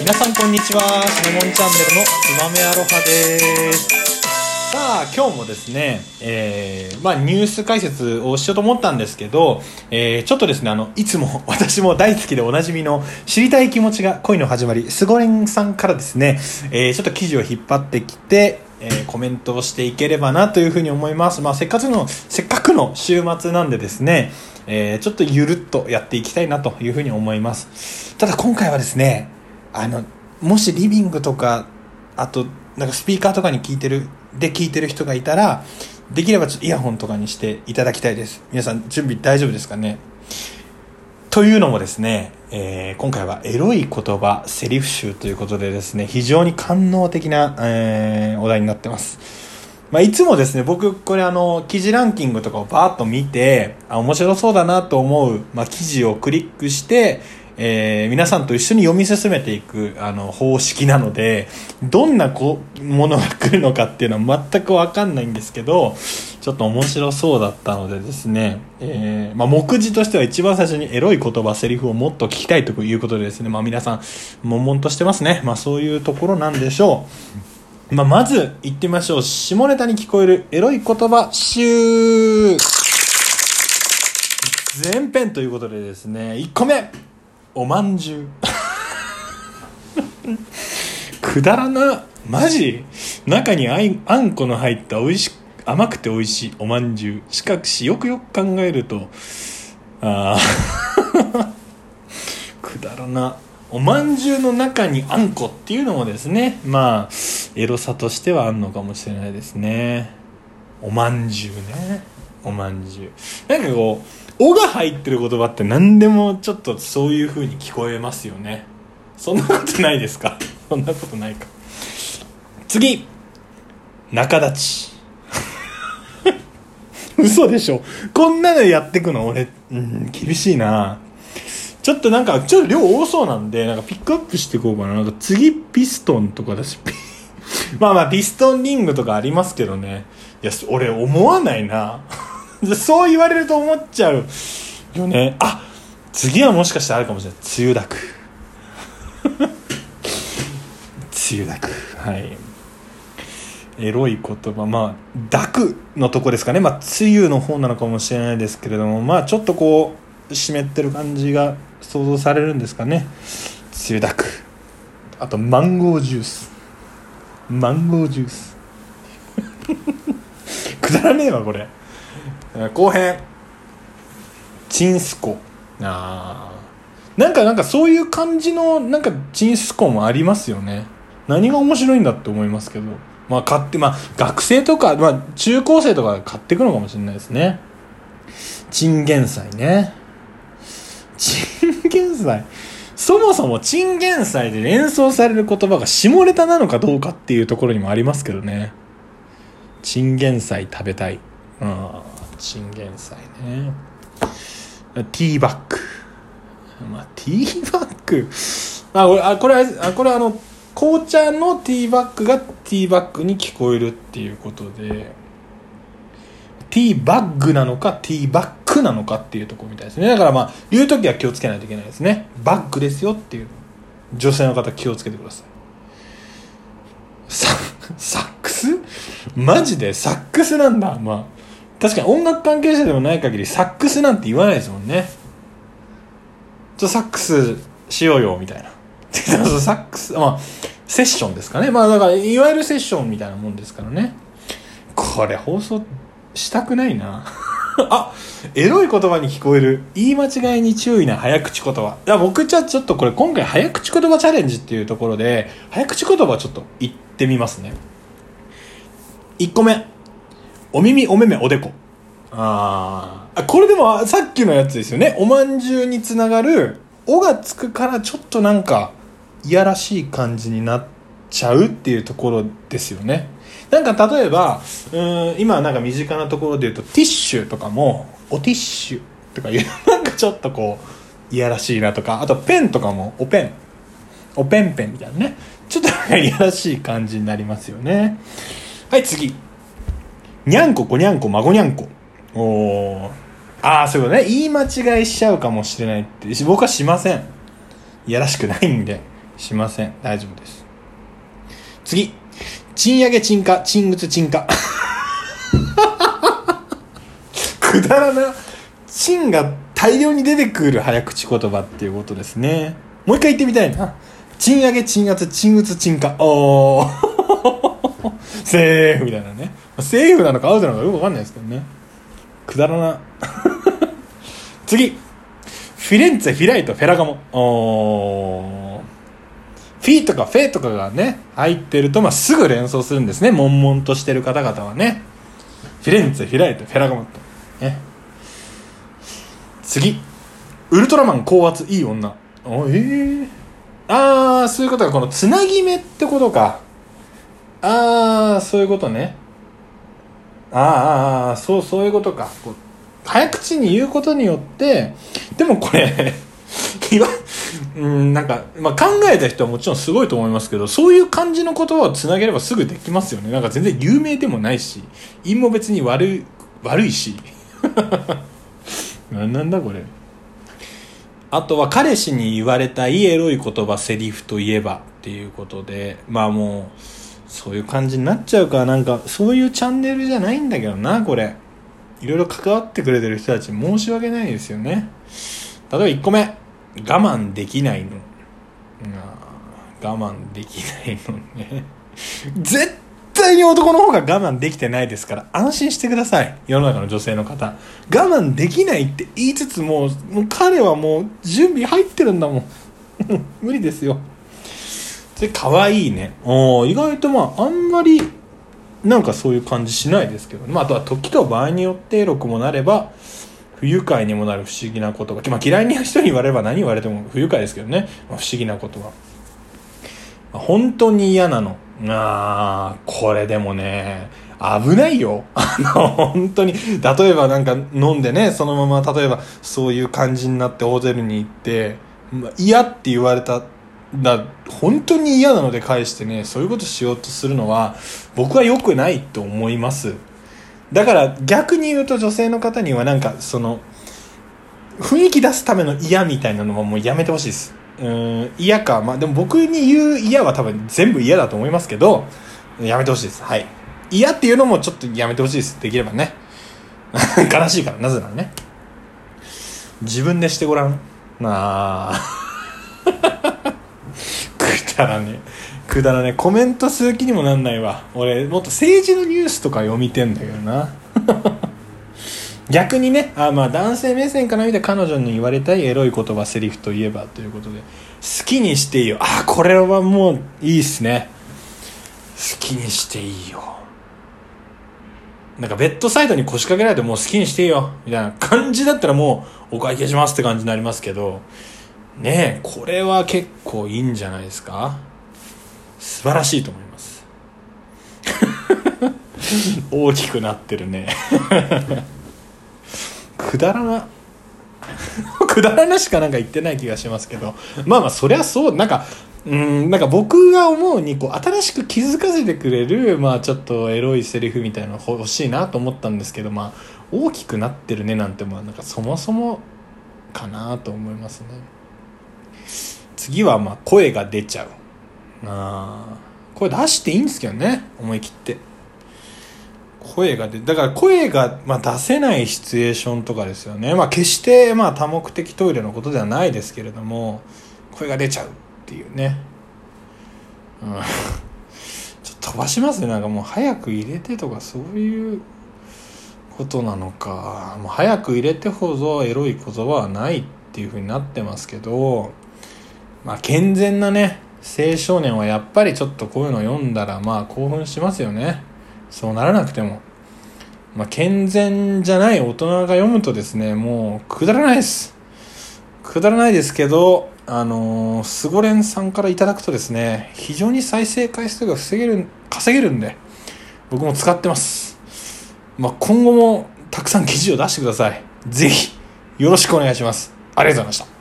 皆さんこんにちは。シネモンチャンネルのつまめアロハです。さあ今日もですね、えーまあ、ニュース解説をしようと思ったんですけど、えーちょっとですねあのいつも 私も大好きでおなじみの知りたい気持ちが恋の始まりすごれんさんからですね、えーちょっと記事を引っ張ってきて、えーコメントをしていければなというふうに思います、まあ、せっかくのせっかくの週末なんでですね、えーちょっとゆるっとやっていきたいなというふうに思います。ただ今回はですねあのもしリビングとかあとなんかスピーカーとかに聞いてるで聞いてる人がいたらできればちょっとイヤホンとかにしていただきたいです。皆さん準備大丈夫ですかね？というのもですね、えー今回はエロい言葉セリフ集ということでですね非常に官能的な、えーお題になってます。まあ、いつもですね、僕、これあの、記事ランキングとかをバーッと見て、あ、面白そうだなと思う、まあ、記事をクリックして、えー皆さんと一緒に読み進めていく、あの、方式なので、どんなこ、ものが来るのかっていうのは全くわかんないんですけど、ちょっと面白そうだったのでですね、えーまあ、目次としては一番最初にエロい言葉、セリフをもっと聞きたいということでですね、まあ、皆さん、悶々としてますね。まあ、そういうところなんでしょう。まあ、まず行ってみましょう下ネタに聞こえるエロい言葉集前編ということでですね1個目おまんじゅう。くだらなマジ？中にあいあんこの入った美味し甘くて美味しいおまんじゅう。しかしよくよく考えるとあ くだらな。おまんじゅうの中にあんこっていうのもですね。まあエロさとしてはあんのかもしれないですね。おまんじゅうね。おまんじゅう。なんかこう「お」が入ってる言葉って何でもちょっとそういう風に聞こえますよね。そんなことないですか？そんなことないか。次。仲立ち。嘘でしょ？こんなのやってくの？俺、うん、厳しいな。ちょっとなんか、ちょっと量多そうなんで、なんかピックアップしていこうかな。なんか次ピストンとかだし、まあまあピストンリングとかありますけどね。いや、俺思わないな。そう言われると思っちゃうよね。あ次はもしかしたらあるかもしれない。梅雨だく。梅雨だく。はい。エロい言葉、まあ、抱くのとこですかね。まあ、梅雨の方なのかもしれないですけれども、まあ、ちょっとこう、湿ってる感じが想像されるんですかね。梅雨抱く。あと、マンゴージュース。マンゴージュース。くだらねえわ、これ。後編。チンスコ。あーなんか、なんかそういう感じの、なんか、チンスコもありますよね。何が面白いんだって思いますけど。まあ、買って、まあ、学生とか、まあ、中高生とか買ってくのかもしれないですね。チンゲン菜ね。チンゲン菜。そもそもチンゲン菜で連想される言葉が下ネタなのかどうかっていうところにもありますけどね。チンゲン菜食べたい。ああ、チンゲン菜ね。ティーバッグ。まあ、ティーバッグ。あ、これ、あ、これ、あこれあの、紅茶のティーバッグがティーバッグに聞こえるっていうことで、ティーバッグなのかティーバッグなのかっていうとこみたいですね。だからまあ、言うときは気をつけないといけないですね。バッグですよっていう。女性の方気をつけてください。ササックス？マジでサックスなんだ。まあ、確かに音楽関係者でもない限りサックスなんて言わないですもんね。ちょ、サックスしようよ、みたいな。サックス、まあ、セッションですかね。まあ、だから、いわゆるセッションみたいなもんですからね。これ、放送したくないな。あ、エロい言葉に聞こえる。言い間違いに注意な早口言葉。いや、僕じゃあちょっとこれ今回早口言葉チャレンジっていうところで、早口言葉ちょっと言ってみますね。1個目。お耳、お目目、おでこ。あーあ。これでもさっきのやつですよね。おまんじゅうにつながる、おがつくからちょっとなんか、いやらしい感じになっちゃうっていうところですよね。なんか例えば、うーん、今なんか身近なところで言うと、ティッシュとかも、おティッシュとかいう、なんかちょっとこう、いやらしいなとか、あとペンとかも、おペン。おペンペンみたいなね。ちょっとなんかいやらしい感じになりますよね。はい、次。にゃんこ、こにゃんこ、まごにゃんこ。おー。ああ、そういうことね。言い間違いしちゃうかもしれないって。僕はしません。いやらしくないんで。しません大丈夫です次賃上げ賃化賃靴賃化くだらな賃が大量に出てくる早口言葉っていうことですねもう一回言ってみたいな賃上げ賃圧賃打賃化おー セーフみたいなねセーフなのかアウトなのかよくわかんないですけどね。くだらな。次。フィレンツェフィライトフェラガモ。おフィーとかフェとかがね入ってると、まあ、すぐ連想するんですね。悶々としてる方々はね。フィレンツェフィライトフェラガモとね。次。ウルトラマン高圧いい女。おえー、ああそういうことか。このつなぎ目ってことか。ああそういうことね。ああそうそういうことか。こ早口に言うことによってでもこれ いわうんなんか、まあ、考えた人はもちろんすごいと思いますけどそういう感じの言葉をつなげればすぐできますよね。なんか全然有名でもないし韻も別に悪い悪いし。なんだこれ。あとは彼氏に言われたいエロい言葉セリフといえばっていうことでまあもうそういう感じになっちゃうか。らなんかそういうチャンネルじゃないんだけどなこれ。いろいろ関わってくれてる人たち申し訳ないですよね。例えば1個目。我慢できないの。我慢できないのね。絶対に男の方が我慢できてないですから安心してください。世の中の女性の方。我慢できないって言いつつももう彼はもう準備入ってるんだもん。無理ですよ。それ可愛いね。お意外とまああんまりなんかそういう感じしないですけど、ね。まあ、あとは時と場合によってエロくもなれば不愉快にもなる不思議なことが、まあ、嫌いな人に言われれば何言われても不愉快ですけどね、まあ、不思議なことは、まあ、本当に嫌なの。ああこれでもね危ないよ。あの本当に。例えばなんか飲んでねそのまま例えばそういう感じになってホテルに行って嫌って言われただ本当に嫌なので返してねそういうことしようとするのは僕は良くないと思います。だから逆に言うと女性の方にはなんかその雰囲気出すための嫌みたいなのはもうやめてほしいです。うん嫌か。まあでも僕に言う嫌は多分全部嫌だと思いますけどやめてほしいです。はい。嫌っていうのもちょっとやめてほしいです。できればね。悲しいからなぜならね。自分でしてごらん。なあくだらねくだらねコメントする気にもなんないわ。俺もっと政治のニュースとか読みてんだけどな。逆にねあまあ男性目線から見て彼女に言われたいエロい言葉セリフといえばということで。好きにしていいよ。あこれはもういいっすね。好きにしていいよ。なんかベッドサイドに腰掛けられてもう好きにしていいよ。みたいな感じだったらもうお会計しますって感じになりますけど。ねえ。これは結構いいんじゃないですか？素晴らしいと思います。大きくなってるね。くだらな くだらなしかなんか言ってない気がしますけど。まあまあそりゃそう。なんかうんなんか僕が思うにこう新しく気づかせてくれるまあちょっとエロいセリフみたいなの欲しいなと思ったんですけどまあ大きくなってるねなんてまあなんかそもそもかなと思いますね次はまあ声が出ちゃう。あ声出していいんですけどね思い切って。声が出だから声が、まあ、出せないシチュエーションとかですよね。まあ決してまあ多目的トイレのことではないですけれども声が出ちゃうっていうね。うん。ちょっと飛ばしますね。なんかもう早く入れてとかそういうことなのか。もう早く入れてほどエロい言葉はないっていうふうになってますけどまあ健全なね青少年はやっぱりちょっとこういうの読んだらまあ興奮しますよね。そうならなくても。まあ健全じゃない大人が読むとですねもうくだらないです。くだらないですけどあのー、スゴレンさんからいただくとですね非常に再生回数が防げる稼げるんで僕も使ってます。まあ今後もたくさん記事を出してください。ぜひよろしくお願いします。ありがとうございました。